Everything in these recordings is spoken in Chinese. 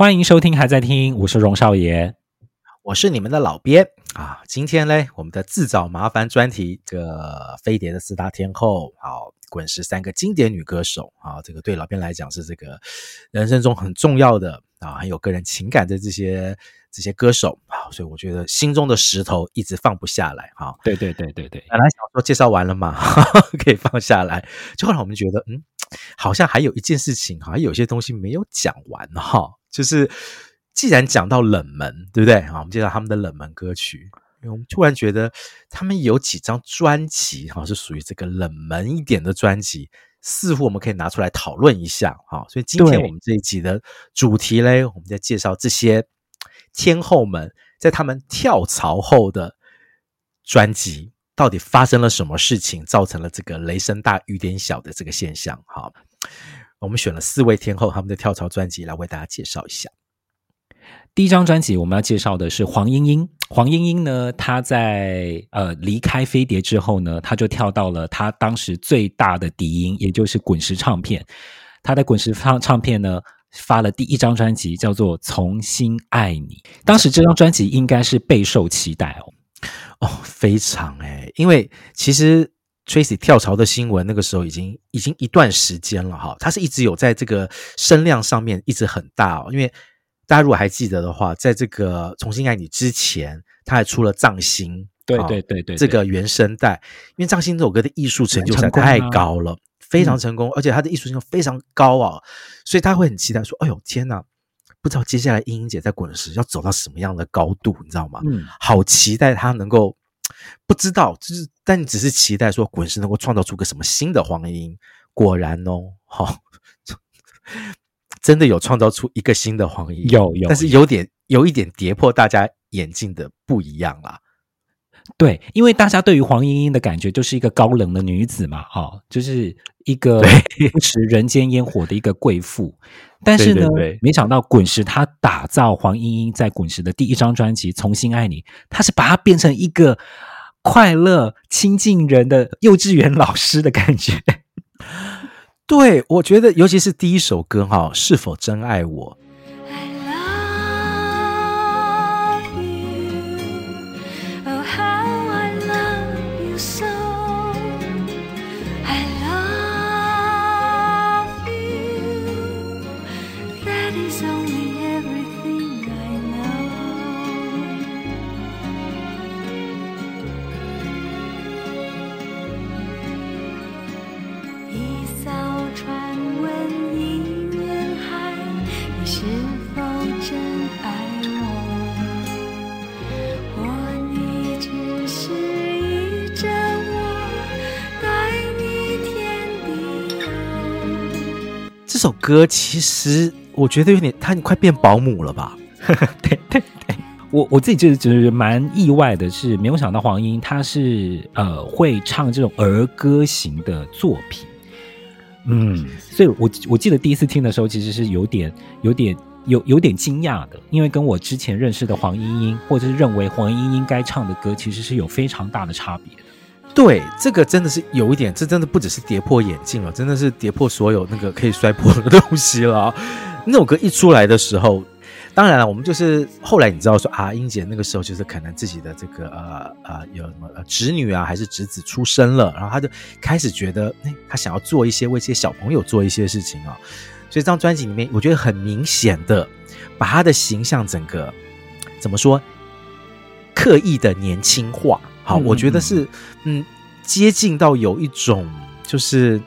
欢迎收听，还在听，我是荣少爷，我是你们的老编啊。今天呢，我们的自找麻烦专题，这个飞碟的四大天后，好，滚石三个经典女歌手啊，这个对老编来讲是这个人生中很重要的啊，很有个人情感的这些这些歌手啊，所以我觉得心中的石头一直放不下来哈。对对对对对，本来想说介绍完了嘛，可以放下来，就后来我们觉得，嗯，好像还有一件事情，好像有些东西没有讲完哈。就是，既然讲到冷门，对不对？好，我们介绍他们的冷门歌曲，因为我们突然觉得他们有几张专辑，哈，是属于这个冷门一点的专辑，似乎我们可以拿出来讨论一下，哈。所以今天我们这一集的主题嘞，我们在介绍这些天后们在他们跳槽后的专辑，到底发生了什么事情，造成了这个雷声大雨点小的这个现象，哈。我们选了四位天后他们的跳槽专辑来为大家介绍一下。第一张专辑我们要介绍的是黄莺莺。黄莺莺呢，她在呃离开飞碟之后呢，她就跳到了她当时最大的敌营，也就是滚石唱片。她在滚石唱唱片呢发了第一张专辑，叫做《重新爱你》。当时这张专辑应该是备受期待哦，哦，非常诶，因为其实。Tracy 跳槽的新闻，那个时候已经已经一段时间了哈，他是一直有在这个声量上面一直很大哦。因为大家如果还记得的话，在这个重新爱你之前，他还出了藏心，对对对对，这个原声带。因为藏心这首歌的艺术成就实在太高了，非常成功，而且他的艺术性非常高啊，所以他会很期待说：“哎呦天哪，不知道接下来英英姐在滚石要走到什么样的高度，你知道吗？嗯，好期待他能够。”不知道，就是，但你只是期待说滚石能够创造出个什么新的黄莺莺。果然哦，好、哦，真的有创造出一个新的黄莺莺，有有，但是有点有一点跌破大家眼镜的不一样啦。对，因为大家对于黄莺莺的感觉就是一个高冷的女子嘛，哈、哦，就是一个不食人间烟火的一个贵妇。但是呢，对对对，没想到滚石他打造黄莺莺在滚石的第一张专辑《重新爱你》，他是把它变成一个快乐、亲近人的幼稚园老师的感觉。对，我觉得，尤其是第一首歌哈，是否真爱我？首歌其实我觉得有点，他快变保姆了吧？对对对，我我自己就是觉得蛮意外的是，没有想到黄莺她是呃会唱这种儿歌型的作品，嗯，所以我我记得第一次听的时候，其实是有点有点有有点惊讶的，因为跟我之前认识的黄莺莺，或者是认为黄莺莺该唱的歌，其实是有非常大的差别的。对，这个真的是有一点，这真的不只是跌破眼镜了，真的是跌破所有那个可以摔破的东西了。那首歌一出来的时候，当然了，我们就是后来你知道说啊，英姐那个时候就是可能自己的这个呃呃有什么侄女啊还是侄子出生了，然后她就开始觉得，哎，她想要做一些为这些小朋友做一些事情啊。所以这张专辑里面，我觉得很明显的把她的形象整个怎么说，刻意的年轻化。好，我觉得是，嗯，接近到有一种就是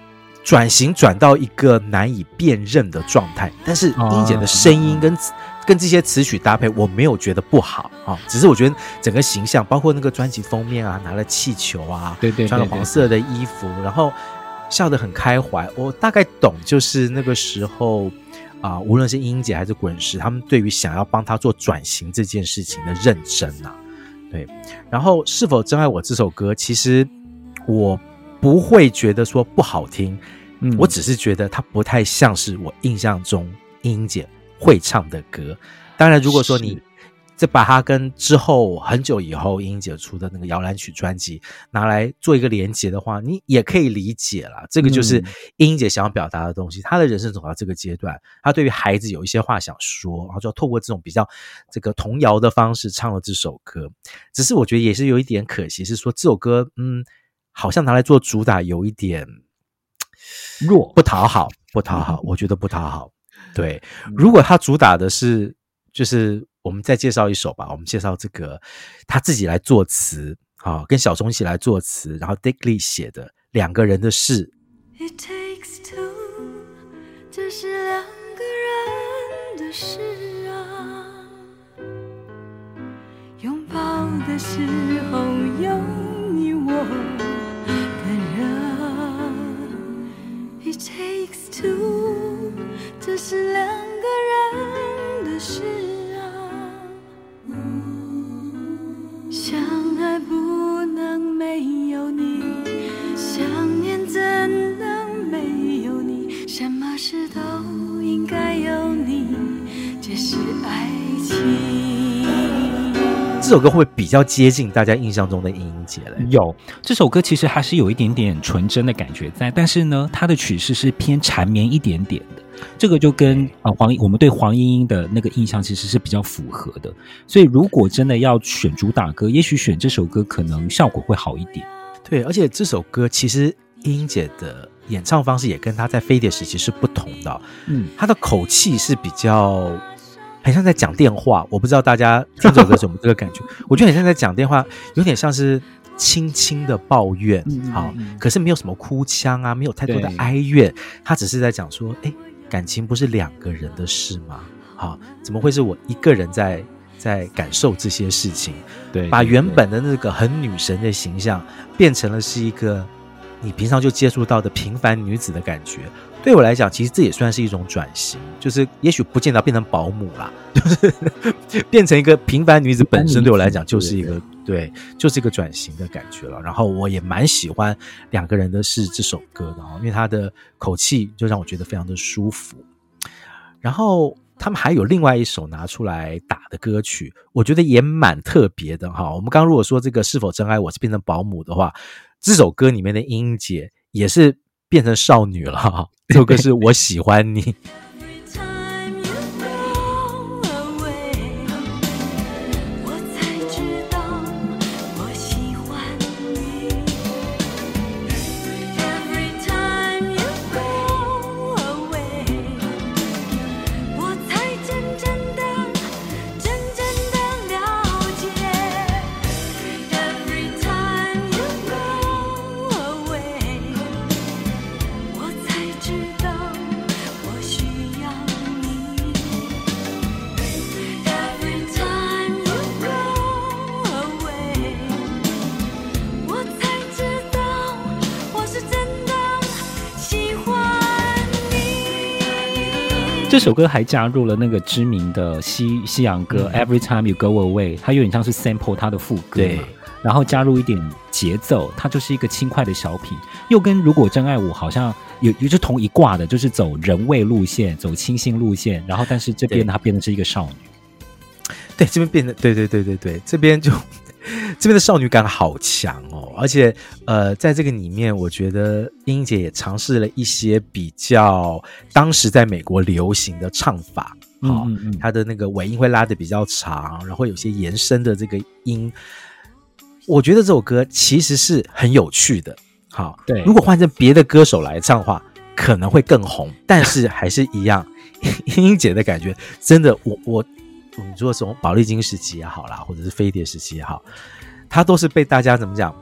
转型转到一个难以辨认的状态。但是英姐的声音跟跟这些词曲搭配，我没有觉得不好啊，只是我觉得整个形象，包括那个专辑封面啊，拿了气球啊，对对，穿了黄色的衣服，然后笑得很开怀。我大概懂，就是那个时候啊，无论是英姐还是滚石，他们对于想要帮他做转型这件事情的认真啊。对，然后是否真爱我这首歌，其实我不会觉得说不好听，嗯，我只是觉得它不太像是我印象中英英姐会唱的歌。当然，如果说你再把它跟之后很久以后英英姐出的那个摇篮曲专辑拿来做一个连接的话，你也可以理解了。这个就是英英姐想要表达的东西。她的人生走到这个阶段，她对于孩子有一些话想说，然后就要透过这种比较这个童谣的方式唱了这首歌。只是我觉得也是有一点可惜，是说这首歌，嗯，好像拿来做主打有一点弱，不讨好，不讨好，我觉得不讨好。对，如果他主打的是，就是我们再介绍一首吧，我们介绍这个他自己来作词啊，跟小虫一起来作词，然后 Dick Lee 写的两个人的事。It takes two，这是两个人的事啊，拥抱的时候有你我的人。It takes two。这是两个人首歌会比较接近大家印象中的英英姐了？有，这首歌其实还是有一点点纯真的感觉在，但是呢，它的曲式是偏缠绵一点点的。这个就跟啊黄我们对黄莺莺的那个印象其实是比较符合的，所以如果真的要选主打歌，也许选这首歌可能效果会好一点。对，而且这首歌其实英英姐的演唱方式也跟她在飞碟时期是不同的，嗯，她的口气是比较很像在讲电话，我不知道大家听这首歌有没有这个感觉？我觉得很像在讲电话，有点像是轻轻的抱怨，好，可是没有什么哭腔啊，没有太多的哀怨，他只是在讲说，哎。感情不是两个人的事吗？好，怎么会是我一个人在在感受这些事情？对，把原本的那个很女神的形象变成了是一个你平常就接触到的平凡女子的感觉。对我来讲，其实这也算是一种转型，就是也许不见得变成保姆啦，就是 变成一个平凡女子本身。对我来讲，就是一个对，就是一个转型的感觉了。然后我也蛮喜欢两个人的是这首歌的，因为他的口气就让我觉得非常的舒服。然后他们还有另外一首拿出来打的歌曲，我觉得也蛮特别的哈。我们刚刚如果说这个是否真爱我是变成保姆的话，这首歌里面的莺莺姐也是。变成少女了，这首歌是我喜欢你。首歌还加入了那个知名的西西洋歌《Every Time You Go Away》，它有点像是 sample 它的副歌，对，然后加入一点节奏，它就是一个轻快的小品，又跟如果真爱我好像有有着同一挂的，就是走人味路线，走清新路线，然后但是这边它变成是一个少女，对，这边变得对对对对对，这边就。这边的少女感好强哦，而且呃，在这个里面，我觉得英英姐也尝试了一些比较当时在美国流行的唱法，好、她的那个尾音会拉的比较长，然后有些延伸的这个音，我觉得这首歌其实是很有趣的。好，对，如果换成别的歌手来唱的话，可能会更红，但是还是一样，英 英姐的感觉真的，我我。你说从宝丽金时期也好啦，或者是飞碟时期也好，她都是被大家怎么讲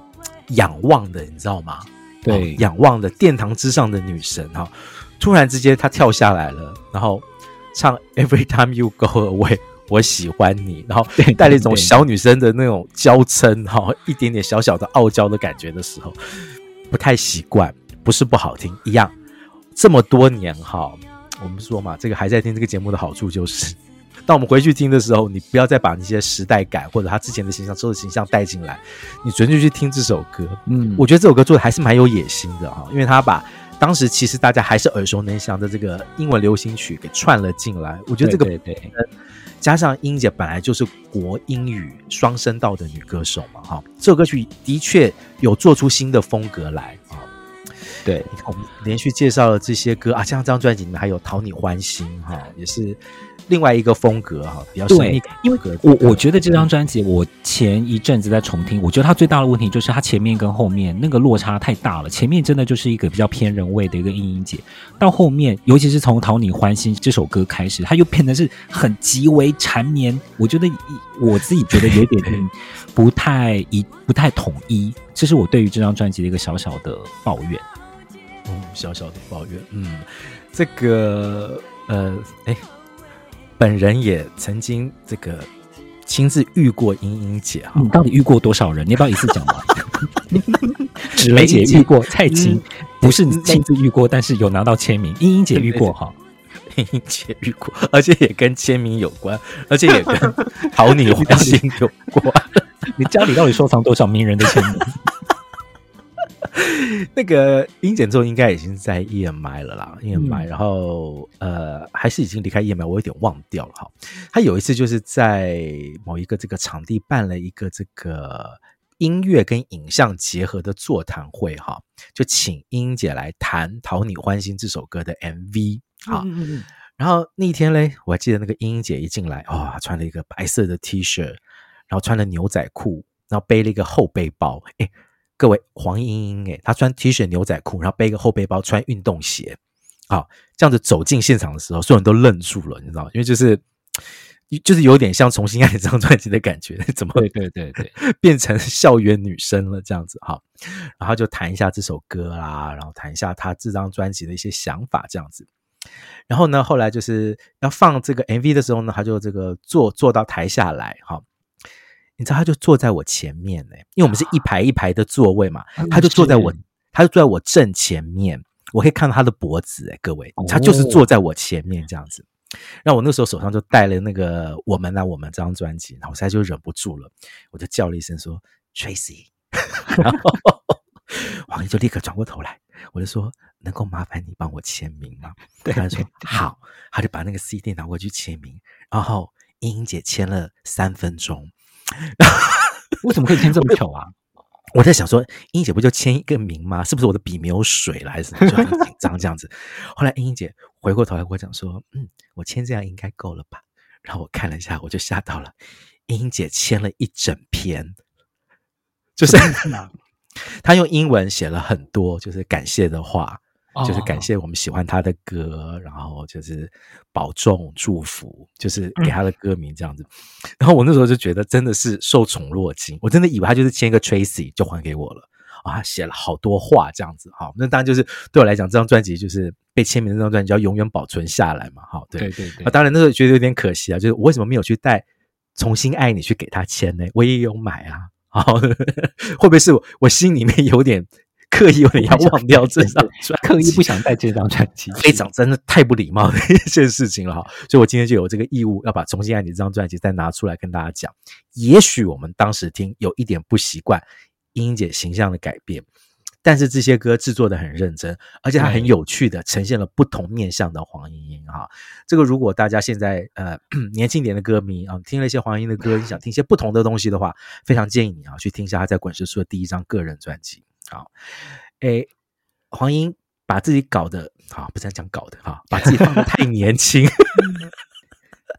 仰望的，你知道吗？对，仰望的殿堂之上的女神哈。突然之间她跳下来了，然后唱 Every Time You Go Away，我喜欢你，然后带了一种小女生的那种娇嗔哈，一点点小小的傲娇的感觉的时候，不太习惯，不是不好听，一样。这么多年哈，我们说嘛，这个还在听这个节目的好处就是。当我们回去听的时候，你不要再把那些时代感或者他之前的形象、之后的形象带进来，你纯粹去听这首歌。嗯，我觉得这首歌做的还是蛮有野心的哈，因为他把当时其实大家还是耳熟能详的这个英文流行曲给串了进来。我觉得这个对对加上英姐本来就是国英语双声道的女歌手嘛，哈，这首歌曲的确有做出新的风格来啊。对，我们连续介绍了这些歌啊，像这张专辑里面还有《讨你欢心》哈，也是。另外一个风格哈，比较神秘。因为我我觉得这张专辑，我前一阵子在重听，我觉得它最大的问题就是它前面跟后面那个落差太大了。前面真的就是一个比较偏人味的一个音音姐，到后面，尤其是从《讨你欢心》这首歌开始，它又变得是很极为缠绵。我觉得我自己觉得有点 不太一不太统一，这是我对于这张专辑的一个小小的抱怨。嗯，小小的抱怨。嗯，这个呃，哎。本人也曾经这个亲自遇过英英姐哈，你到底遇过多少人？你要不要一次讲完？芷蕾姐遇过，蔡琴不是你亲自遇过，但是有拿到签名。英英姐遇过哈，英英姐遇过，而且也跟签名有关，而且也跟讨你欢心有关。你家里到底收藏多少名人的签名？那个英姐之后应该已经在 EMI 了啦，EMI，然后呃还是已经离开 EMI，我有点忘掉了哈。他有一次就是在某一个这个场地办了一个这个音乐跟影像结合的座谈会哈，就请英姐来弹《讨你欢心》这首歌的 MV 啊。然后那一天嘞，我还记得那个英姐一进来哇，穿了一个白色的 T 恤，然后穿了牛仔裤，然后背了一个厚背包，诶各位，黄莺莺诶，她穿 T 恤牛仔裤，然后背个后背包，穿运动鞋，好，这样子走进现场的时候，所有人都愣住了，你知道吗？因为就是，就是有点像《重新爱》这张专辑的感觉，怎么会对对对 变成校园女生了这样子？哈，然后就谈一下这首歌啦，然后谈一下她这张专辑的一些想法这样子。然后呢，后来就是要放这个 MV 的时候呢，他就这个坐坐到台下来，哈。你知道他就坐在我前面呢，因为我们是一排一排的座位嘛，他就坐在我，他就坐在我正前面，我可以看到他的脖子哎，各位，他就是坐在我前面这样子。然后我那时候手上就带了那个《我们啊我们》这张专辑，然后我现在就忍不住了，我就叫了一声说 Tracy，然后 王毅就立刻转过头来，我就说能够麻烦你帮我签名吗？对，他说好，他就把那个 CD 拿过去签名，然后英英姐签了三分钟。为什么可以签这么久啊？我在想说，英姐不就签一个名吗？是不是我的笔没有水了，还是什么？就很紧张这样子。后来英姐回过头来跟我讲说：“嗯，我签这样应该够了吧？”然后我看了一下，我就吓到了。英姐签了一整篇，就是她用英文写了很多，就是感谢的话。就是感谢我们喜欢他的歌，然后就是保重祝福，就是给他的歌名这样子。然后我那时候就觉得真的是受宠若惊，我真的以为他就是签一个 Tracy 就还给我了啊，他写了好多话这样子。好，那当然就是对我来讲，这张专辑就是被签名的这张专辑要永远保存下来嘛。好，对对对。当然那时候觉得有点可惜啊，就是我为什么没有去带重新爱你去给他签呢？我也有买啊。好，会不会是我我心里面有点？刻意有点要忘掉这张专辑，刻意不想带这张专辑，非常真的太不礼貌的一件事情了哈。所以我今天就有这个义务要把《重新爱你》这张专辑再拿出来跟大家讲。也许我们当时听有一点不习惯，英英姐形象的改变，但是这些歌制作的很认真，而且它很有趣的呈现了不同面向的黄莺莺哈。这个如果大家现在呃 年轻点的歌迷啊，听了一些黄莺的歌，你想听一些不同的东西的话，非常建议你啊去听一下她在滚石出的第一张个人专辑。好，哎，黄英把自己搞得好，不是讲搞的哈，把自己放的太年轻。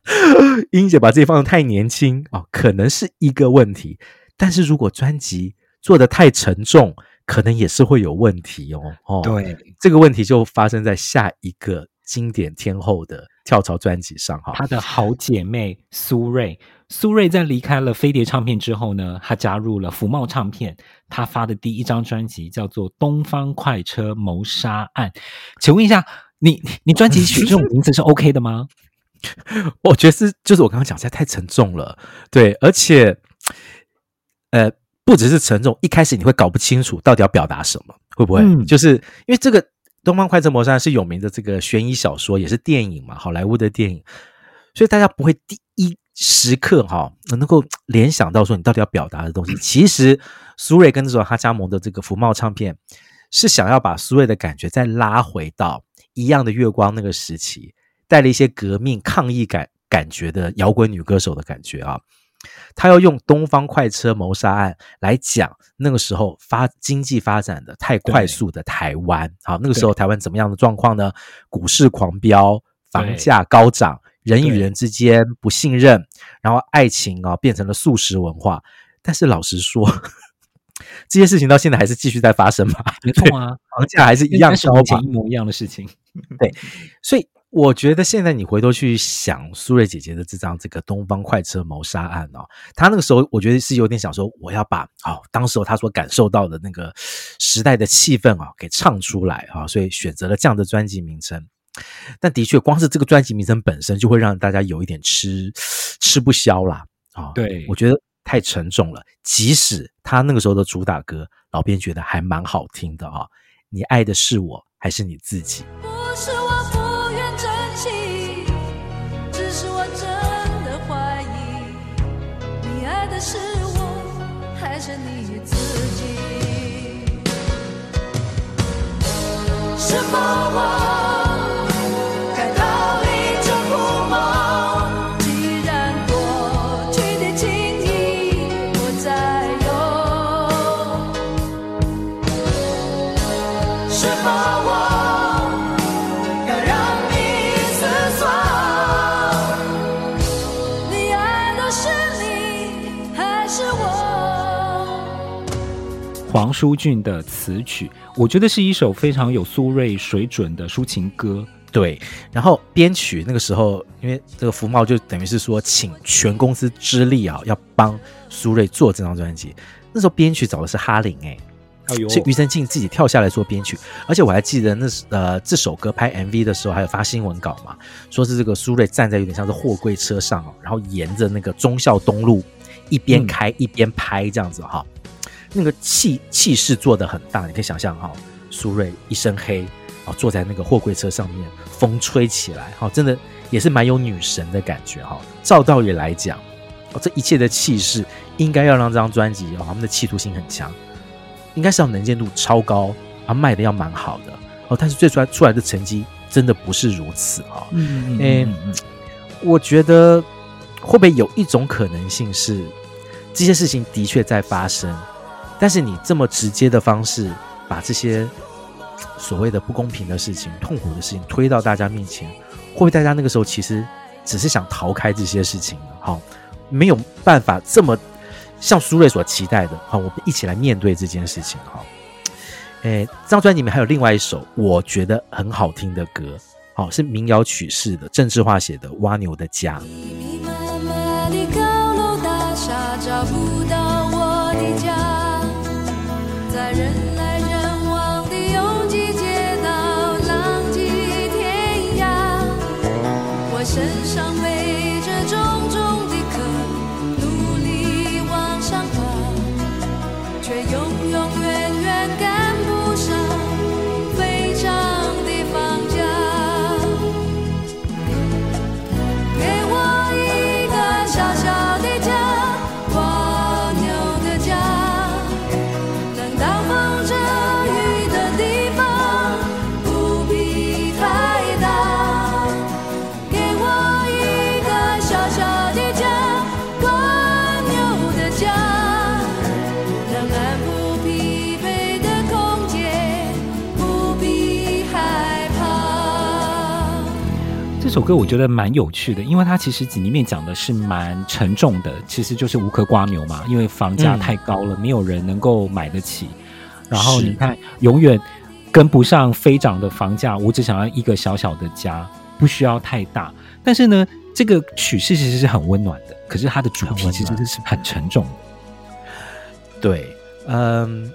英姐把自己放的太年轻哦，可能是一个问题。但是如果专辑做的太沉重，可能也是会有问题哦。哦，对，这个问题就发生在下一个经典天后的跳槽专辑上哈。她的好姐妹苏芮。苏芮在离开了飞碟唱片之后呢，她加入了福茂唱片。她发的第一张专辑叫做《东方快车谋杀案》。请问一下，你你专辑取 这种名字是 OK 的吗？我觉得是，就是我刚刚讲，实在太沉重了。对，而且，呃，不只是沉重，一开始你会搞不清楚到底要表达什么，会不会？嗯、就是因为这个《东方快车谋杀案》是有名的这个悬疑小说，也是电影嘛，好莱坞的电影，所以大家不会第一。时刻哈，能够联想到说你到底要表达的东西，其实苏芮跟这种他加盟的这个福茂唱片，是想要把苏芮的感觉再拉回到一样的月光那个时期，带了一些革命抗议感、感觉的摇滚女歌手的感觉啊。他要用东方快车谋杀案来讲那个时候发经济发展的太快速的台湾。好，那个时候台湾怎么样的状况呢？股市狂飙，房价高涨，人与人之间不信任，然后爱情啊变成了素食文化。但是老实说，这些事情到现在还是继续在发生嘛？没错啊，房价还是一样高，一模一样的事情。对，所以。我觉得现在你回头去想苏芮姐姐的这张这个《东方快车谋杀案》哦，她那个时候我觉得是有点想说，我要把哦，当时候她所感受到的那个时代的气氛啊给唱出来啊，所以选择了这样的专辑名称。但的确，光是这个专辑名称本身就会让大家有一点吃吃不消啦啊。对，我觉得太沉重了。即使他那个时候的主打歌，老编觉得还蛮好听的啊。你爱的是我还是你自己？不是我不愿珍惜，只。是舒俊的词曲，我觉得是一首非常有苏芮水准的抒情歌。对，然后编曲那个时候，因为这个福茂就等于是说请全公司之力啊，要帮苏芮做这张专辑。那时候编曲找的是哈林，哎，是庾澄庆自己跳下来做编曲。而且我还记得那呃这首歌拍 MV 的时候，还有发新闻稿嘛，说是这个苏芮站在有点像是货柜车上，然后沿着那个忠孝东路一边开、一边拍这样子哈。那个气气势做的很大，你可以想象哈，苏芮一身黑啊，坐在那个货柜车上面，风吹起来哈，真的也是蛮有女神的感觉哈。照道理来讲，哦，这一切的气势应该要让这张专辑哦，他们的企图心很强，应该是要能见度超高啊，卖的要蛮好的哦。但是最出来出来的成绩真的不是如此啊。嗯嗯嗯，我觉得会不会有一种可能性是，这些事情的确在发生。但是你这么直接的方式，把这些所谓的不公平的事情、痛苦的事情推到大家面前，会不会大家那个时候其实只是想逃开这些事情呢？好，没有办法这么像苏瑞所期待的，好，我们一起来面对这件事情。好，诶，这张专辑里面还有另外一首我觉得很好听的歌，好，是民谣曲式的郑智化写的《蜗牛的家》。Sẽ 这首歌我觉得蛮有趣的，因为它其实里面讲的是蛮沉重的，其实就是无壳瓜牛嘛，因为房价太高了，嗯、没有人能够买得起。然后你看，永远跟不上飞涨的房价，我只想要一个小小的家，不需要太大。但是呢，这个曲式其实是很温暖的，可是它的主题其实是很沉重的。对，嗯。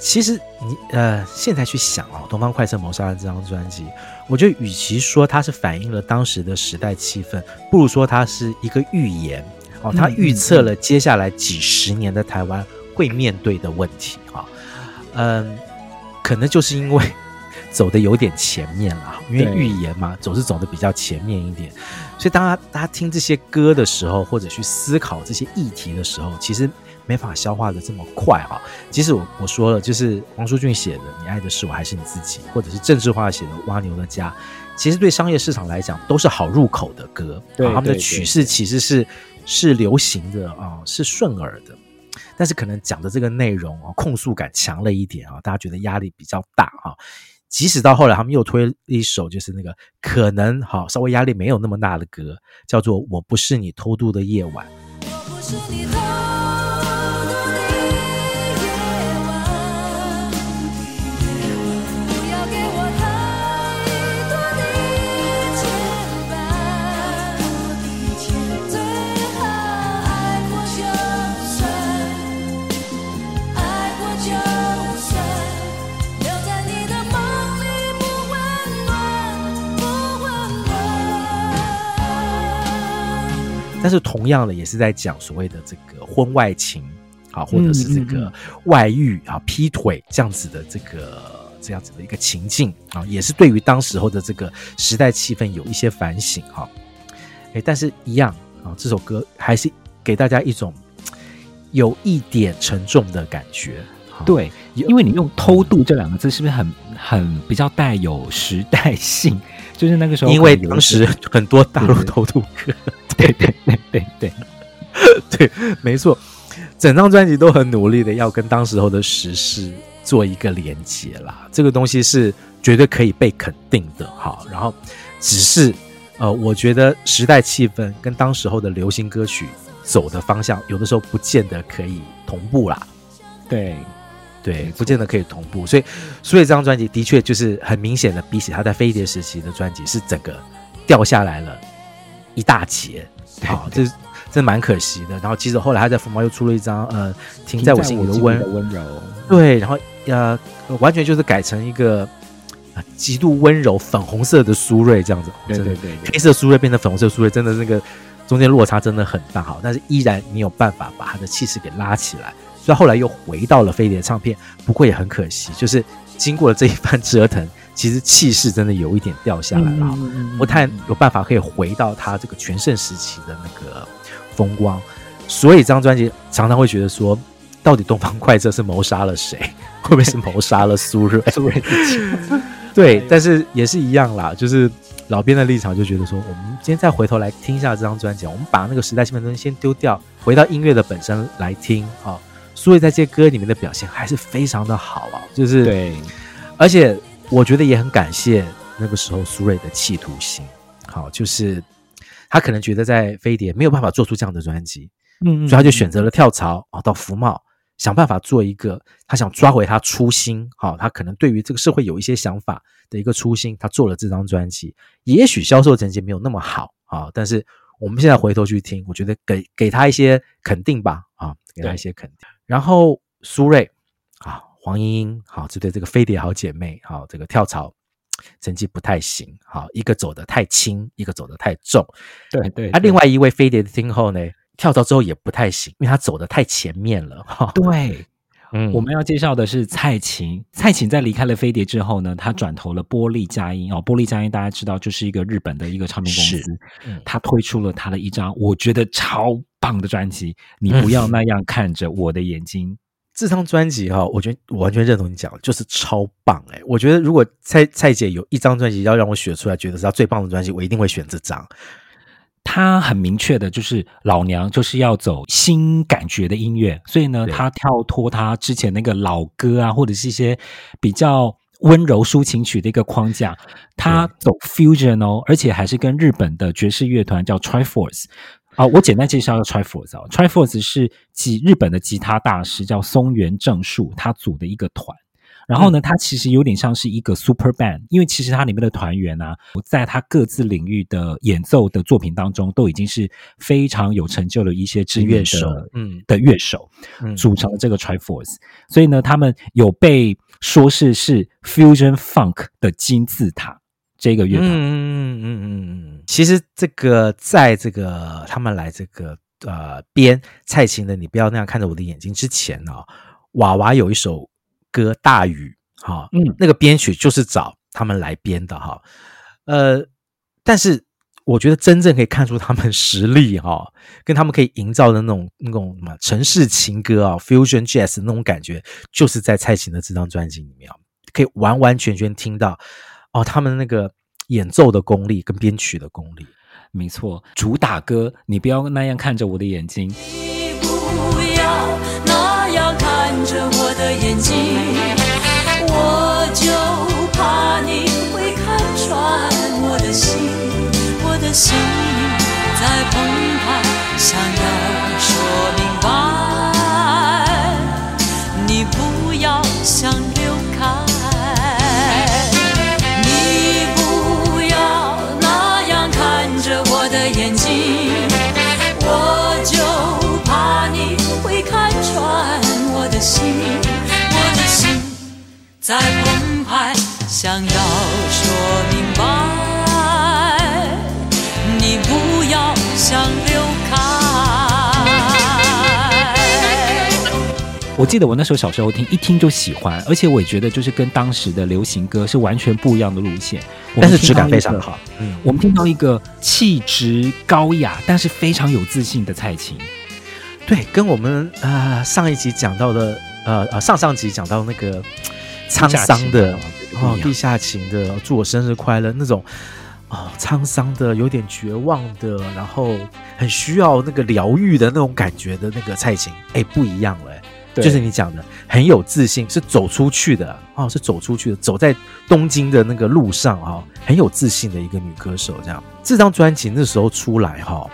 其实你呃，现在去想哦，《东方快车谋杀案》这张专辑，我觉得与其说它是反映了当时的时代气氛，不如说它是一个预言哦，它预测了接下来几十年的台湾会面对的问题啊，嗯，可能就是因为走的有点前面了，因为预言嘛，总是走的比较前面一点，所以当他大家听这些歌的时候，或者去思考这些议题的时候，其实。没法消化的这么快哈，即使我我说了，就是黄舒骏写的《你爱的是我还是你自己》，或者是郑智化写的《蜗牛的家》，其实对商业市场来讲都是好入口的歌，对，他们的曲式其实是是流行的啊，是顺耳的。但是可能讲的这个内容啊，控诉感强了一点啊，大家觉得压力比较大啊。即使到后来，他们又推了一首，就是那个可能哈稍微压力没有那么大的歌，叫做《我不是你偷渡的夜晚》。我不是你但是同样的，也是在讲所谓的这个婚外情啊，或者是这个外遇啊、劈腿这样子的这个这样子的一个情境啊，也是对于当时候的这个时代气氛有一些反省哈。哎，但是一样啊，这首歌还是给大家一种有一点沉重的感觉。对，因为你用“偷渡”这两个字，是不是很很比较带有时代性？就是那个时候，因为当时很多大陆偷渡客。对对对对对，对，没错，整张专辑都很努力的要跟当时候的时事做一个连接啦，这个东西是绝对可以被肯定的哈。然后，只是呃，我觉得时代气氛跟当时候的流行歌曲走的方向，有的时候不见得可以同步啦。对，对，不见得可以同步，所以，所以这张专辑的确就是很明显的，比起他在飞碟时期的专辑，是整个掉下来了。一大截，好，这这蛮可惜的。然后，其实后来他在福茂又出了一张，呃，停在我心里的温温柔，对，然后呃，完全就是改成一个极度温柔粉红色的苏芮这样子，对对对，对，黑色苏芮变成粉红色苏芮，真的那个中间落差真的很大，好，但是依然你有办法把他的气势给拉起来，所以后来又回到了飞碟唱片，不过也很可惜，就是经过了这一番折腾。其实气势真的有一点掉下来了，不太有办法可以回到他这个全盛时期的那个风光，所以这张专辑常常会觉得说，到底东方快车是谋杀了谁？会不会是谋杀了苏芮？苏芮自己？对，但是也是一样啦，就是老编的立场就觉得说，我们今天再回头来听一下这张专辑，我们把那个时代气氛先丢掉，回到音乐的本身来听啊。苏芮在这些歌里面的表现还是非常的好啊，就是对，而且。我觉得也很感谢那个时候苏芮的企图心，好，就是他可能觉得在飞碟没有办法做出这样的专辑，嗯，所以他就选择了跳槽啊，到福茂想办法做一个他想抓回他初心，好，他可能对于这个社会有一些想法的一个初心，他做了这张专辑，也许销售成绩没有那么好啊，但是我们现在回头去听，我觉得给给他一些肯定吧，啊，给他一些肯定，然后苏芮啊。黄莺莺，好，这对这个飞碟好姐妹，好，这个跳槽成绩不太行，好，一个走得太轻，一个走得太重，对对，对。啊，另外一位飞碟的听后呢，跳槽之后也不太行，因为她走得太前面了，哈。对，嗯，我们要介绍的是蔡琴，蔡琴在离开了飞碟之后呢，她转投了玻璃佳音哦，玻璃佳音大家知道就是一个日本的一个唱片公司，嗯，她推出了她的一张我觉得超棒的专辑，你不要那样看着我的眼睛。嗯这张专辑哈，我觉得我完全认同你讲，就是超棒哎！我觉得如果蔡蔡姐有一张专辑要让我选出来，觉得是她最棒的专辑，我一定会选这张。她很明确的，就是老娘就是要走新感觉的音乐，所以呢，她跳脱她之前那个老歌啊，或者是一些比较温柔抒情曲的一个框架，她走 fusion 哦，而且还是跟日本的爵士乐团叫 Triforce。啊，我简单介绍一下 Triforce 啊，Triforce 是吉日本的吉他大师叫松原正树他组的一个团，然后呢，他其实有点像是一个 super band，因为其实他里面的团员啊，在他各自领域的演奏的作品当中，都已经是非常有成就的一些知乐手，嗯，的乐手，组成了这个 Triforce，所以呢，他们有被说是是 fusion funk 的金字塔。这个乐团，嗯嗯嗯嗯嗯，其实这个在这个他们来这个呃编蔡琴的，你不要那样看着我的眼睛之前呢、哦，娃娃有一首歌《大雨》哈，嗯，那个编曲就是找他们来编的哈，呃，但是我觉得真正可以看出他们实力哈，跟他们可以营造的那种那种什么城市情歌啊，fusion jazz 那种感觉，就是在蔡琴的这张专辑里面啊，可以完完全全听到。哦，他们那个演奏的功力跟编曲的功力。没错，主打歌，你不要那样看着我的眼睛。你不要那样看着我的眼睛，我就怕你会看穿我的心，我的心在澎湃，想要在澎湃，想要说明白，你不要想流开。我记得我那时候小时候听，一听就喜欢，而且我也觉得就是跟当时的流行歌是完全不一样的路线，但是质感非常好。嗯，我们听到一个气质高雅，但是非常有自信的蔡琴。对，跟我们啊、呃、上一集讲到的，呃呃上上集讲到那个。沧桑的哦，地下情的，祝我生日快乐那种哦，沧桑的，有点绝望的，然后很需要那个疗愈的那种感觉的那个蔡琴，哎，不一样了，哎，就是你讲的很有自信，是走出去的哦，是走出去的，走在东京的那个路上啊、哦，很有自信的一个女歌手。这样，这张专辑那时候出来哈、哦，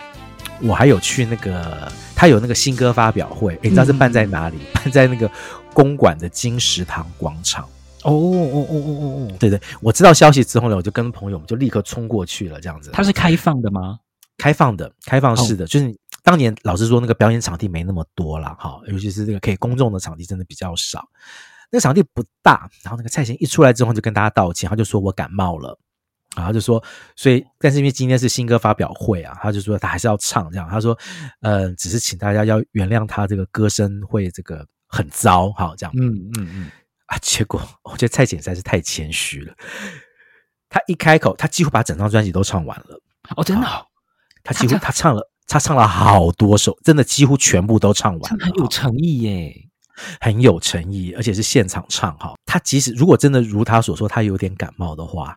我还有去那个，她有那个新歌发表会，哎，你知道是办在哪里？嗯、办在那个。公馆的金石堂广场，哦哦哦哦哦哦，对对，我知道消息之后呢，我就跟朋友们就立刻冲过去了，这样子。它是开放的吗？开放的，开放式的，哦、就是当年老实说，那个表演场地没那么多了哈，尤其是这个可以公众的场地真的比较少。那个场地不大，然后那个蔡琴一出来之后就跟大家道歉，他就说我感冒了，然后就说，所以但是因为今天是新歌发表会啊，他就说他还是要唱这样，他说，呃，只是请大家要原谅他这个歌声会这个。很糟，好这样，嗯嗯嗯啊，结果我觉得蔡健实在是太谦虚了。他一开口，他几乎把整张专辑都唱完了。哦，真的，哦，他几乎他唱了，他唱了好多首，真的几乎全部都唱完了，很有诚意耶，很有诚意，而且是现场唱哈。他即使如果真的如他所说，他有点感冒的话。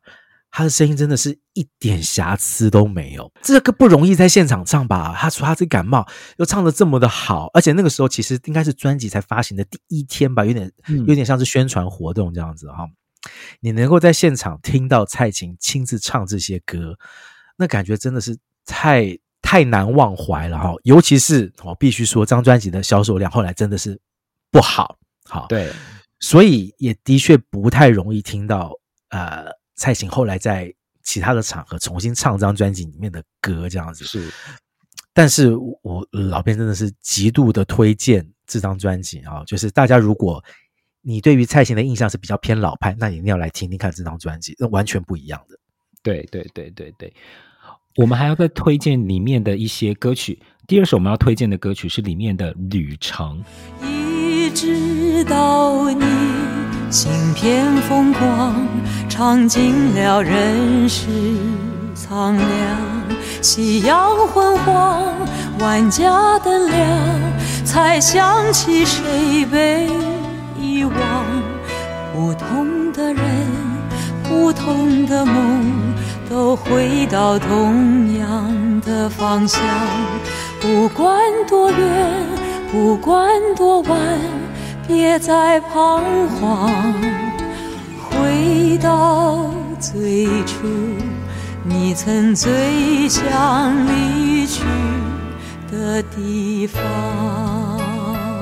他的声音真的是一点瑕疵都没有，这个不容易在现场唱吧？他说他这感冒又唱的这么的好，而且那个时候其实应该是专辑才发行的第一天吧，有点有点像是宣传活动这样子哈。你能够在现场听到蔡琴亲自唱这些歌，那感觉真的是太太难忘怀了哈。尤其是我必须说，这张专辑的销售量后来真的是不好，好对，所以也的确不太容易听到呃。蔡琴后来在其他的场合重新唱这张专辑里面的歌，这样子是。但是我老编真的是极度的推荐这张专辑啊！就是大家如果你对于蔡琴的印象是比较偏老派，那你一定要来听听看这张专辑，那完全不一样的。对对对对对，我们还要再推荐里面的一些歌曲。第二首我们要推荐的歌曲是里面的《旅程》。一直到你行遍风光。尝尽了人世苍凉，夕阳昏黄，万家灯亮，才想起谁被遗忘。不同的人，不同的梦，都回到同样的方向。不管多远，不管多晚，别再彷徨。回到最初，你曾最想离去的地方。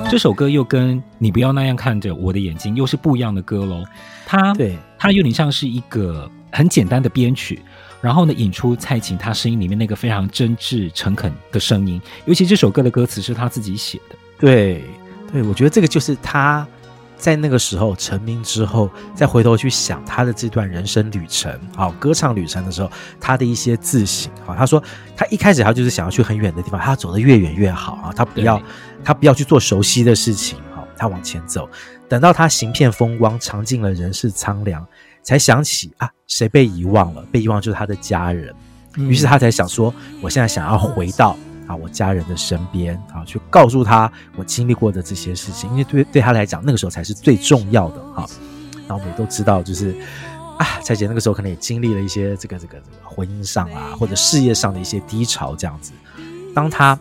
这首歌又跟你不要那样看着我的眼睛，又是不一样的歌喽。它对它有点像是一个很简单的编曲，然后呢，引出蔡琴她声音里面那个非常真挚诚恳的声音。尤其这首歌的歌词是她自己写的。对对，我觉得这个就是他。在那个时候成名之后，再回头去想他的这段人生旅程，好，歌唱旅程的时候，他的一些自省，好，他说他一开始他就是想要去很远的地方，他走得越远越好啊，他不要他不要去做熟悉的事情，好，他往前走，等到他行遍风光，尝尽了人世苍凉，才想起啊，谁被遗忘了？被遗忘就是他的家人，于是他才想说，我现在想要回到。啊，我家人的身边啊，去告诉他我经历过的这些事情，因为对对他来讲，那个时候才是最重要的哈。然后我们也都知道，就是啊，蔡姐那个时候可能也经历了一些这个这个这个婚姻上啊，或者事业上的一些低潮这样子。当他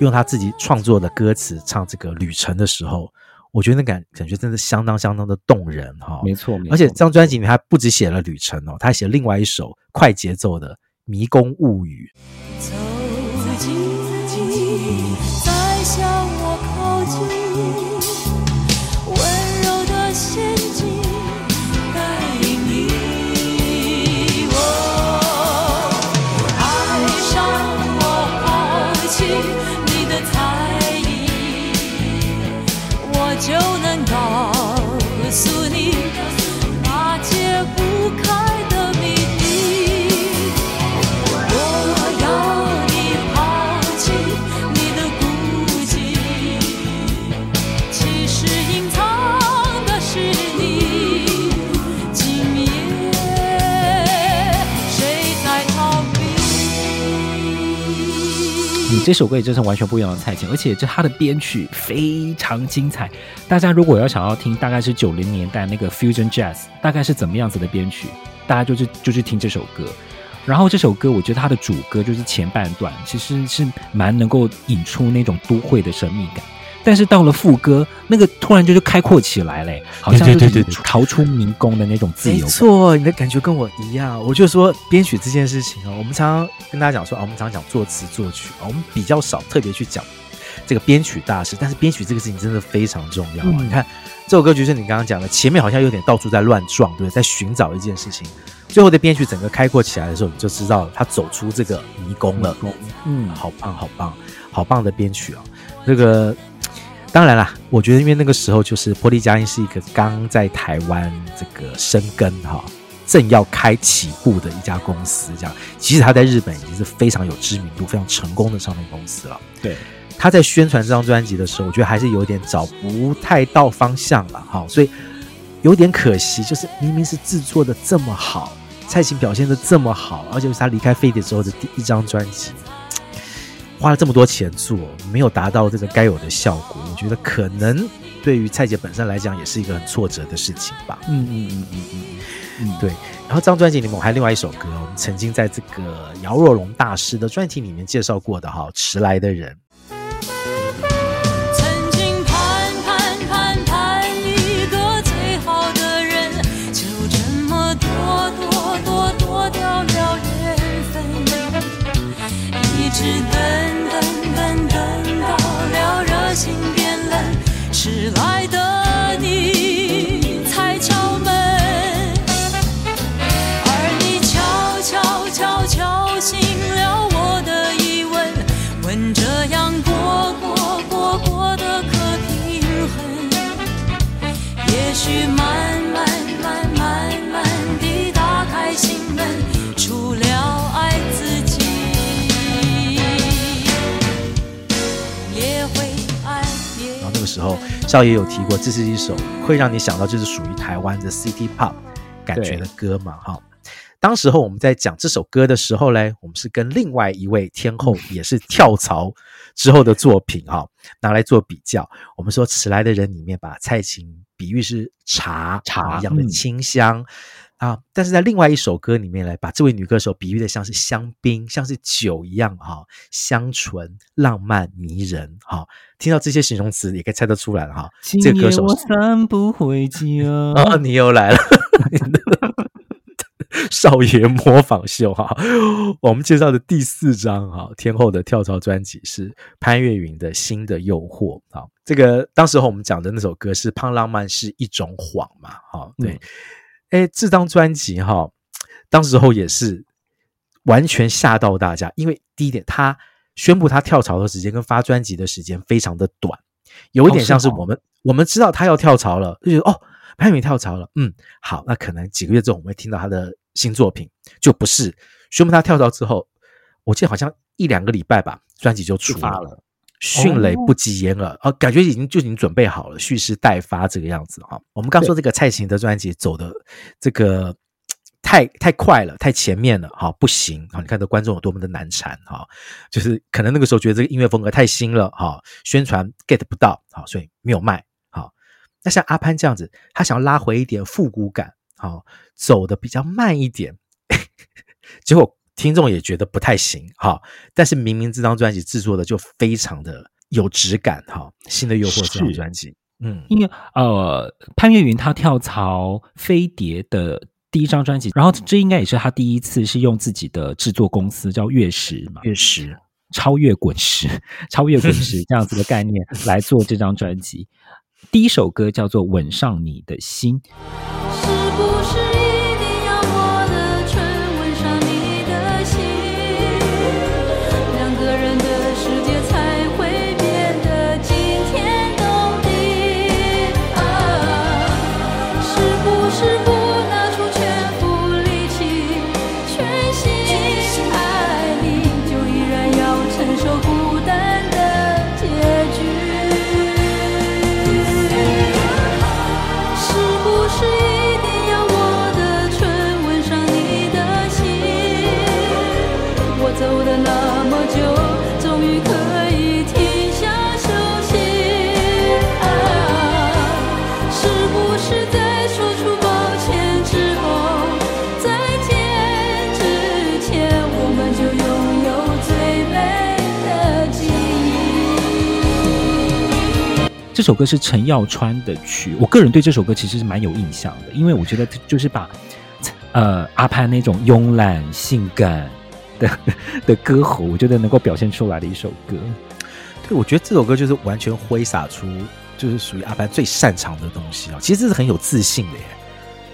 用他自己创作的歌词唱这个旅程的时候，我觉得那感感觉真的相当相当的动人哈。没错，没错。而且这张专辑里面还不止写了旅程哦，他还写了另外一首快节奏的《迷宫物语》。静静在向我靠近。这首歌也真是完全不一样的蔡琴，而且这它的编曲非常精彩。大家如果要想要听，大概是九零年代那个 Fusion Jazz，大概是怎么样子的编曲，大家就去就去听这首歌。然后这首歌，我觉得它的主歌就是前半段，其实是蛮能够引出那种都会的神秘感。但是到了副歌，那个突然就就开阔起来嘞，好像就是逃出迷宫的那种自由。没错，你的感觉跟我一样。我就说编曲这件事情啊，我们常常跟大家讲说啊，我们常常讲作词作曲啊，我们比较少特别去讲这个编曲大师。但是编曲这个事情真的非常重要。嗯、你看这首歌就是你刚刚讲的，前面好像有点到处在乱撞，对不对？在寻找一件事情，最后的编曲整个开阔起来的时候，你就知道他走出这个迷宫了。嗯，好棒，好棒，好棒的编曲啊！这个。当然啦，我觉得因为那个时候就是波丽佳音是一个刚在台湾这个生根哈，正要开起步的一家公司，这样，其实他在日本已经是非常有知名度、非常成功的唱片公司了。对，他在宣传这张专辑的时候，我觉得还是有点找不太到方向了哈，所以有点可惜，就是明明是制作的这么好，蔡琴表现的这么好，而且是他离开飞碟之后的第一张专辑。花了这么多钱做，没有达到这个该有的效果，我觉得可能对于蔡姐本身来讲也是一个很挫折的事情吧。嗯嗯嗯嗯嗯嗯，对。然后这张专辑里面我还有另外一首歌，我们曾经在这个姚若龙大师的专辑里面介绍过的哈，《迟来的人》。候。少爷有提过，这是一首会让你想到就是属于台湾的 City Pop 感觉的歌嘛？哈，当时候我们在讲这首歌的时候嘞，我们是跟另外一位天后也是跳槽之后的作品哈拿来做比较。我们说《迟来的人》里面把蔡琴比喻是茶茶一样的清香。啊！但是在另外一首歌里面来把这位女歌手比喻的像是香槟，像是酒一样哈，香醇、浪漫、迷人哈。听到这些形容词，也可以猜得出来了哈。这个歌手我散不回家 哦，你又来了，少爷模仿秀哈。我们介绍的第四张哈，天后的跳槽专辑是潘越云的新的诱惑。好，这个当时候我们讲的那首歌是《胖浪漫是一种谎》嘛？哈，对。嗯哎，这张专辑哈，当时候也是完全吓到大家，因为第一点，他宣布他跳槽的时间跟发专辑的时间非常的短，有一点像是我们、哦、我们知道他要跳槽了，就觉得哦，潘玮跳槽了，嗯，好，那可能几个月之后我们会听到他的新作品，就不是。宣布他跳槽之后，我记得好像一两个礼拜吧，专辑就出发了。迅雷不及掩耳啊，感觉已经就已经准备好了，蓄势待发这个样子哈。我们刚说这个蔡琴的专辑走的这个太太快了，太前面了哈，不行啊！你看这观众有多么的难缠哈，就是可能那个时候觉得这个音乐风格太新了哈，宣传 get 不到，好，所以没有卖。好，那像阿潘这样子，他想要拉回一点复古感，好、哦、走的比较慢一点，结果听众也觉得不太行，哈、哦。但是明明这张专辑制作的就非常的有质感，哈、哦。新的诱惑这张专辑，嗯，因为呃，潘越云他跳槽飞碟的第一张专辑，然后这应该也是他第一次是用自己的制作公司叫月石嘛，月石。超越滚石，超越滚石这样子的概念来做这张专辑。第一首歌叫做《吻上你的心》。是不是这首歌是陈耀川的曲，我个人对这首歌其实是蛮有印象的，因为我觉得就是把呃阿潘那种慵懒性感的 的歌喉，我觉得能够表现出来的一首歌。对，我觉得这首歌就是完全挥洒出就是属于阿潘最擅长的东西啊，其实这是很有自信的耶。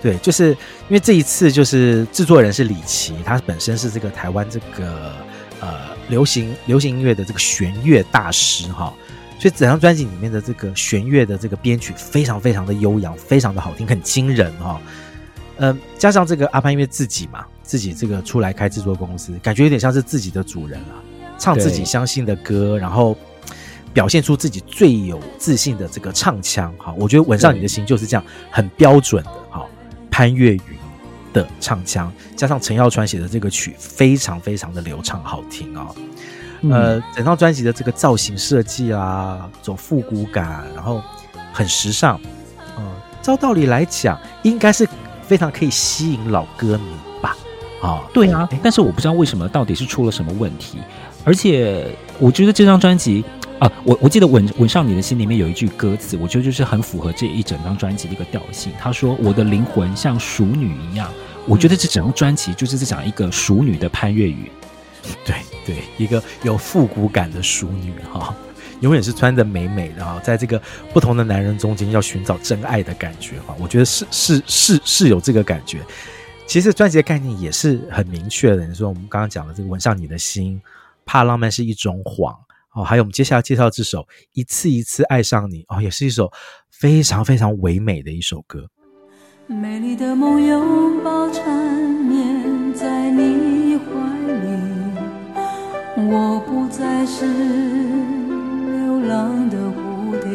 对，就是因为这一次就是制作人是李琦，他本身是这个台湾这个呃流行流行音乐的这个弦乐大师哈。所以整张专辑里面的这个弦乐的这个编曲非常非常的悠扬，非常的好听，很惊人哈、哦。呃，加上这个阿潘因为自己嘛，自己这个出来开制作公司，感觉有点像是自己的主人啊，唱自己相信的歌，然后表现出自己最有自信的这个唱腔哈。我觉得吻上你的心就是这样，很标准的哈。潘越云的唱腔，加上陈耀川写的这个曲，非常非常的流畅好听啊、哦。呃，整张专辑的这个造型设计啊，这种复古感，然后很时尚。嗯、呃，照道理来讲，应该是非常可以吸引老歌迷吧？啊、哦，对啊。但是我不知道为什么，到底是出了什么问题？而且我觉得这张专辑啊，我我记得吻《吻吻上你的心》里面有一句歌词，我觉得就是很符合这一整张专辑的一个调性。他说：“我的灵魂像熟女一样。”我觉得这整张专辑就是在讲一个熟女的潘粤云。对。对，一个有复古感的淑女哈，永远是穿的美美的哈，在这个不同的男人中间要寻找真爱的感觉哈，我觉得是是是是有这个感觉。其实专辑的概念也是很明确的，你说我们刚刚讲的这个吻上你的心，怕浪漫是一种谎哦，还有我们接下来介绍这首一次一次爱上你哦，也是一首非常非常唯美的一首歌。美丽的梦拥抱我不再是流浪的蝴蝶，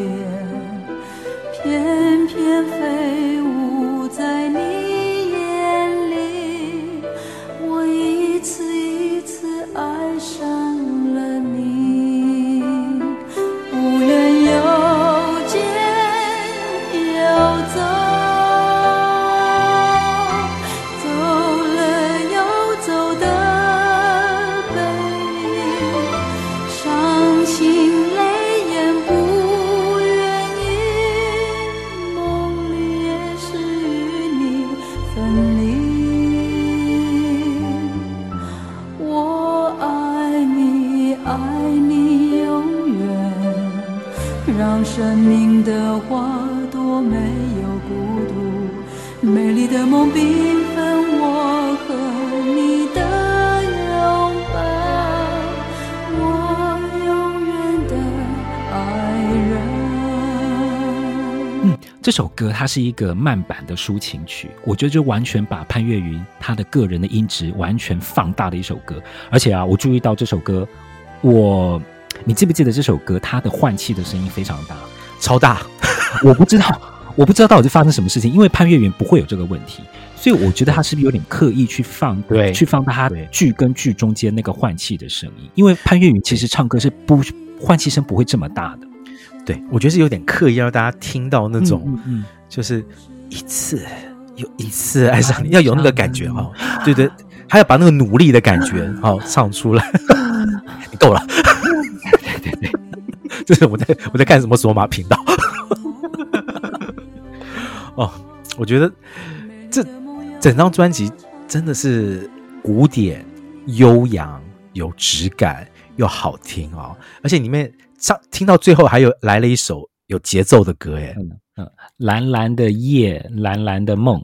翩翩飞生命的花朵没有孤独，美丽的梦缤纷，我和你的拥抱，我永远的爱人。嗯，这首歌它是一个慢板的抒情曲，我觉得就完全把潘越云他的个人的音质完全放大的一首歌。而且啊，我注意到这首歌，我。你记不记得这首歌？它的换气的声音非常大，超大。我不知道，我不知道到底是发生什么事情。因为潘越云不会有这个问题，所以我觉得他是不是有点刻意去放，对，去放大他剧跟剧中间那个换气的声音。因为潘越云其实唱歌是不换气声不会这么大的。对，我觉得是有点刻意让大家听到那种，嗯嗯嗯，就是一次又一次爱上你，要有那个感觉哈，对对，他要把那个努力的感觉好唱出来。你 够了，这是我在我在看什么索马频道？哦，我觉得这整张专辑真的是古典、悠扬、有质感又好听哦，而且里面唱听到最后还有来了一首有节奏的歌，哎。嗯，蓝蓝的夜，蓝蓝的梦。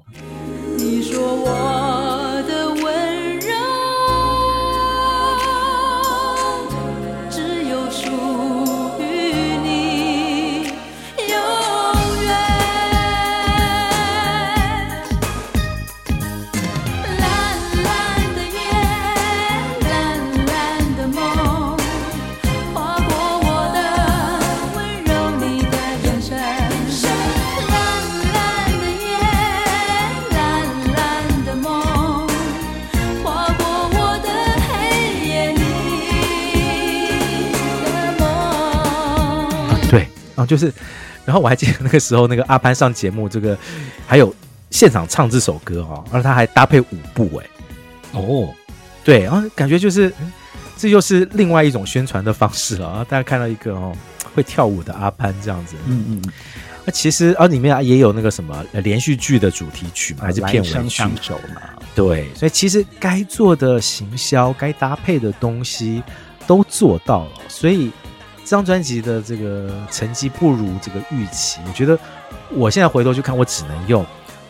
你说我的后就是，然后我还记得那个时候，那个阿潘上节目，这个还有现场唱这首歌哦，而他还搭配舞步，哎，哦，对，然后感觉就是，这又是另外一种宣传的方式了啊！大家看到一个哦会跳舞的阿潘这样子，嗯嗯，那其实啊里面也有那个什么连续剧的主题曲嘛，还是片尾曲嘛，对，所以其实该做的行销、该搭配的东西都做到了，所以。这张专辑的这个成绩不如这个预期，我觉得我现在回头去看，我只能用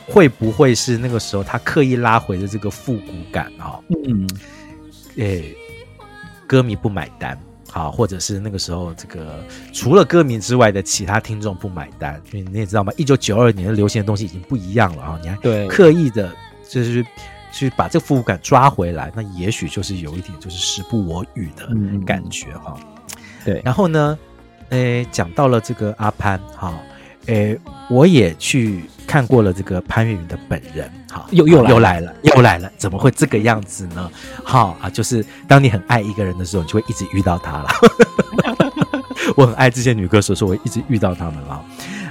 会不会是那个时候他刻意拉回的这个复古感啊？嗯，诶，歌迷不买单，好，或者是那个时候这个除了歌迷之外的其他听众不买单，因为你也知道吗？一九九二年的流行的东西已经不一样了啊！你还刻意的就是去把这个复古感抓回来，那也许就是有一点就是时不我与的感觉哈。嗯对，然后呢，诶，讲到了这个阿潘，哈，诶，我也去看过了这个潘越云的本人，哈，又又又来了，又来了，怎么会这个样子呢？好啊，就是当你很爱一个人的时候，你就会一直遇到他了。我很爱这些女歌手，所以我一直遇到他们了。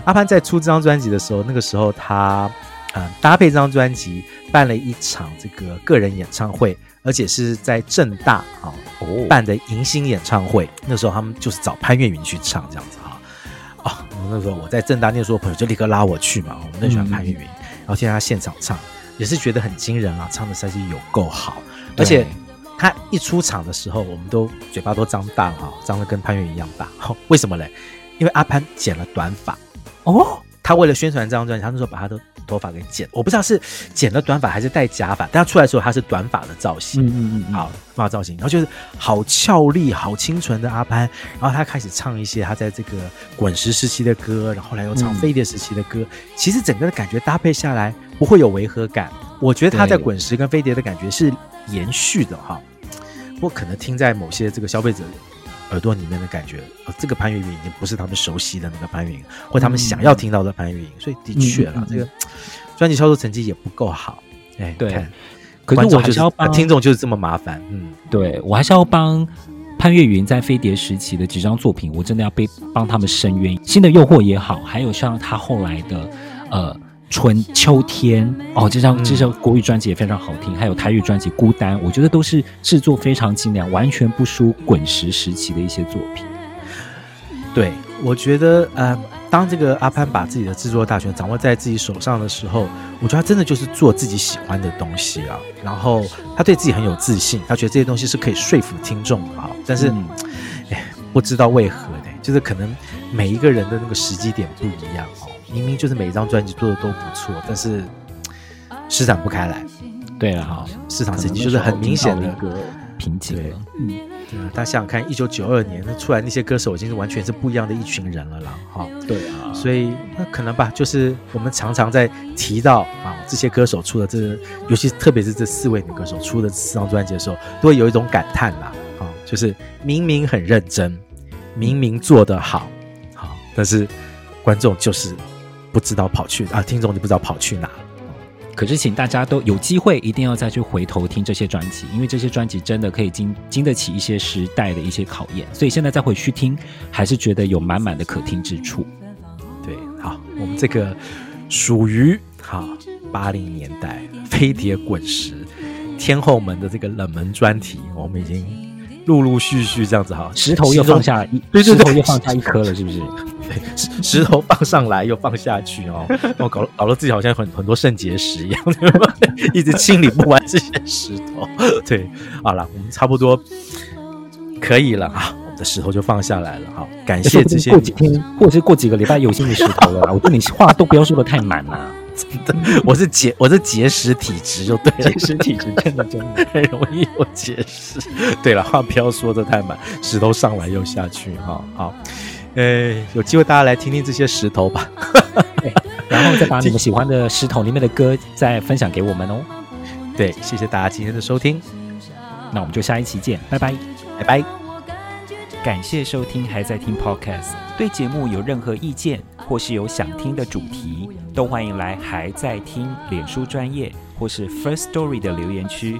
阿潘在出这张专辑的时候，那个时候他，嗯，搭配这张专辑办了一场这个个人演唱会。而且是在正大啊办的迎新演唱会，那时候他们就是找潘越云去唱这样子哈啊，那时候我在正大念书的朋友就立刻拉我去嘛，我们很喜欢潘越云，然后听他现场唱也是觉得很惊人啊，唱的实在是有够好，而且他一出场的时候，我们都嘴巴都张大了哈，张的跟潘越云一样大，为什么嘞？因为阿潘剪了短发哦。他为了宣传这张专辑，他那时候把他的头发给剪，我不知道是剪了短发还是戴假发，但他出来的时候他是短发的造型，嗯嗯嗯，好，发造型，然后就是好俏丽、好清纯的阿潘，然后他开始唱一些他在这个滚石时期的歌，然后后来又唱飞碟时期的歌，嗯、其实整个的感觉搭配下来不会有违和感，我觉得他在滚石跟飞碟的感觉是延续的哈，不过可能听在某些这个消费者。耳朵里面的感觉，呃，这个潘越云已经不是他们熟悉的那个潘越云，或他们想要听到的潘越云，所以的确了，嗯、这个专辑销售成绩也不够好。哎，对，可是我还是要帮听众就是这么麻烦。嗯，对我还是要帮潘越云在飞碟时期的几张作品，我真的要被帮他们伸冤。新的诱惑也好，还有像他后来的呃。春秋天哦，这张这张国语专辑也非常好听，还有台语专辑《孤单》，我觉得都是制作非常精良，完全不输滚石时期的一些作品。对，我觉得呃，当这个阿潘把自己的制作大权掌握在自己手上的时候，我觉得他真的就是做自己喜欢的东西啊。然后他对自己很有自信，他觉得这些东西是可以说服听众的啊。但是，哎、嗯，不知道为何呢，就是可能每一个人的那个时机点不一样哦。明明就是每一张专辑做的都不错，但是施展不开来。对了哈，市场成绩就是很明显的一个瓶颈。嗯，对啊，大家想想看，一九九二年那出来那些歌手已经是完全是不一样的一群人了啦。哈。对啊，所以那可能吧，就是我们常常在提到啊这些歌手出的这个，尤其特别是这四位女歌手出的四张专辑的时候，都会有一种感叹啦。啊，就是明明很认真，明明做得好，好，但是观众就是。不知道跑去啊，听众就不知道跑去哪了。可是，请大家都有机会，一定要再去回头听这些专辑，因为这些专辑真的可以经经得起一些时代的一些考验。所以现在再回去听，还是觉得有满满的可听之处。对，好，我们这个属于哈八零年代飞碟滚石天后们的这个冷门专题，我们已经陆陆续续这样子哈，石头又放下一，对对对，石头又放下一颗了，是不是？对，石石头放上来又放下去哦，我搞搞得自己好像很很多肾结石一样，对吧？一直清理不完这些石头。对，好了，我们差不多可以了啊。的石头就放下来了，好，感谢这些。过几天，或者是过几个礼拜，有新的石头了。我对你话都不要说的太满了，真的。我是结，我是结石体质，就对了。结石体质真的真的 很容易有结石。对了，话不要说的太满，石头上来又下去，哈，好。呃，有机会大家来听听这些石头吧。对，然后再把你们 喜欢的石头里面的歌再分享给我们哦。对，谢谢大家今天的收听，那我们就下一期见，拜拜，拜拜。感谢收听，还在听 Podcast。对节目有任何意见，或是有想听的主题，都欢迎来还在听脸书专业或是 First Story 的留言区